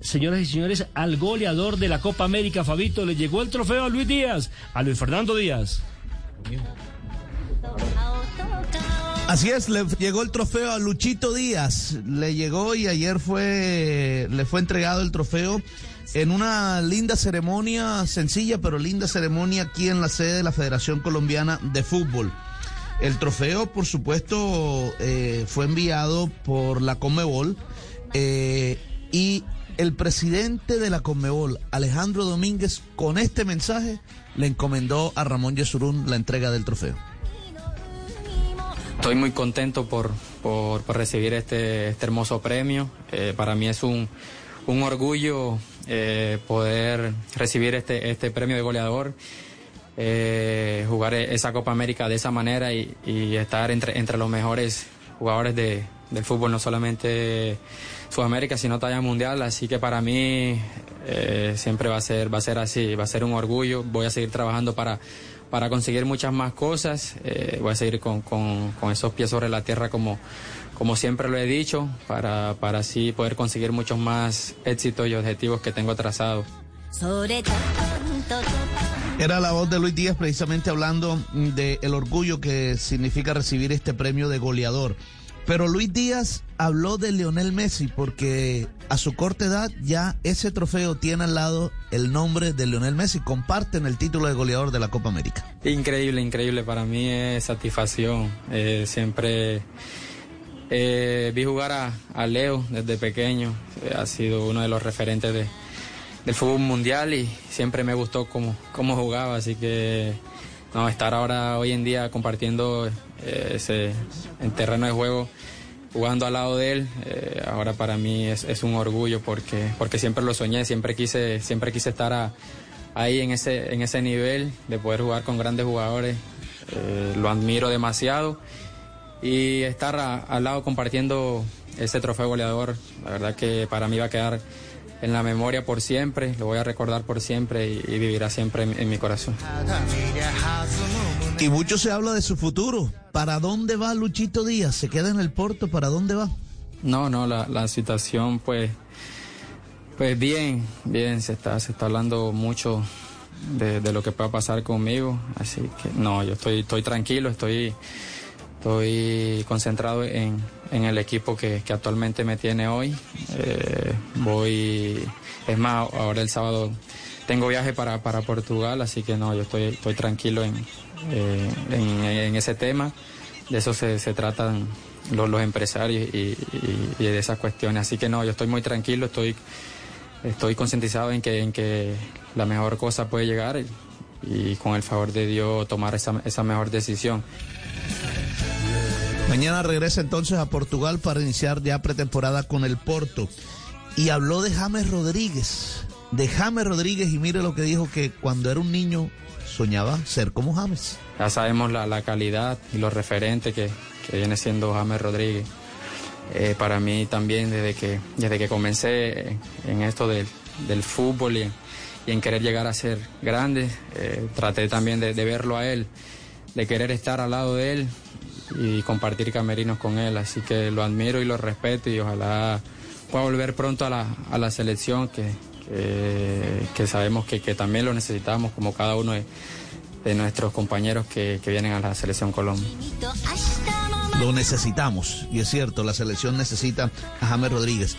señoras y señores, al goleador de la Copa América, Fabito. Le llegó el trofeo a Luis Díaz, a Luis Fernando Díaz. Así es, le llegó el trofeo a Luchito Díaz. Le llegó y ayer fue, le fue entregado el trofeo en una linda ceremonia, sencilla pero linda ceremonia aquí en la sede de la Federación Colombiana de Fútbol. El trofeo, por supuesto, eh, fue enviado por la Conmebol eh, y el presidente de la Conmebol, Alejandro Domínguez, con este mensaje le encomendó a Ramón Yesurún la entrega del trofeo. Estoy muy contento por, por, recibir este, este, hermoso premio. Eh, para mí es un, un orgullo eh, poder recibir este, este premio de goleador, eh, jugar esa Copa América de esa manera y, y estar entre, entre los mejores jugadores de, del fútbol, no solamente Sudamérica, sino talla mundial. Así que para mí siempre va a, ser, va a ser así, va a ser un orgullo. Voy a seguir trabajando para para conseguir muchas más cosas. Eh, voy a seguir con, con, con, esos pies sobre la tierra como, como siempre lo he dicho, para, para así poder conseguir muchos más éxitos y objetivos que tengo trazados. Era la voz de Luis Díaz precisamente hablando del orgullo que significa recibir este premio de goleador. Pero Luis Díaz habló de Lionel Messi porque a su corta edad ya ese trofeo tiene al lado el nombre de Lionel Messi. Comparten el título de goleador de la Copa América. Increíble, increíble. Para mí es satisfacción. Eh, siempre eh, vi jugar a, Leo desde pequeño. Eh, ha sido uno de los referentes del fútbol mundial y siempre me gustó cómo, cómo jugaba. Así que no, estar ahora hoy en día compartiendo eh, ese en terreno de juego jugando al lado de él eh, ahora para mí es, un orgullo porque porque siempre lo soñé siempre quise siempre quise estar ahí en ese en ese nivel de poder jugar con grandes jugadores eh, lo admiro demasiado y estar al lado compartiendo ese trofeo goleador la verdad que para mí va a quedar en la memoria por siempre, lo voy a recordar por siempre y, vivirá siempre en, mi corazón. Y mucho se habla de su futuro. ¿Para dónde va Luchito Díaz? ¿Se queda en el Porto? ¿Para dónde va? No, no, la, situación pues, pues bien, bien, se está, se está hablando mucho de, de, lo que pueda pasar conmigo, así que no, yo estoy, estoy tranquilo, estoy Estoy concentrado en, el equipo que, actualmente me tiene hoy. Eh, voy, es más, ahora el sábado tengo viaje para, Portugal, así que no, yo estoy, estoy tranquilo en, eh, en, ese tema. De eso se, tratan los, empresarios y, de esas cuestiones. Así que no, yo estoy muy tranquilo, estoy, estoy concientizado en que, en que la mejor cosa puede llegar y, con el favor de Dios tomar esa, esa mejor decisión. Mañana regresa entonces a Portugal para iniciar ya pretemporada con el Porto. Y habló de James Rodríguez. De James Rodríguez y mire lo que dijo que cuando era un niño soñaba ser como James. Ya sabemos la, calidad y los referentes que, viene siendo James Rodríguez. Eh, para mí también desde que, desde que comencé en esto del, fútbol y, en querer llegar a ser grande, eh, traté también de verlo a él, de querer estar al lado de él, y compartir camerinos con él. Así que lo admiro y lo respeto y ojalá pueda volver pronto a la, a la selección que, que, sabemos que, que, también lo necesitamos como cada uno de, de nuestros compañeros que, que vienen a la selección Colombia. Lo necesitamos y es cierto, la selección necesita a James Rodríguez.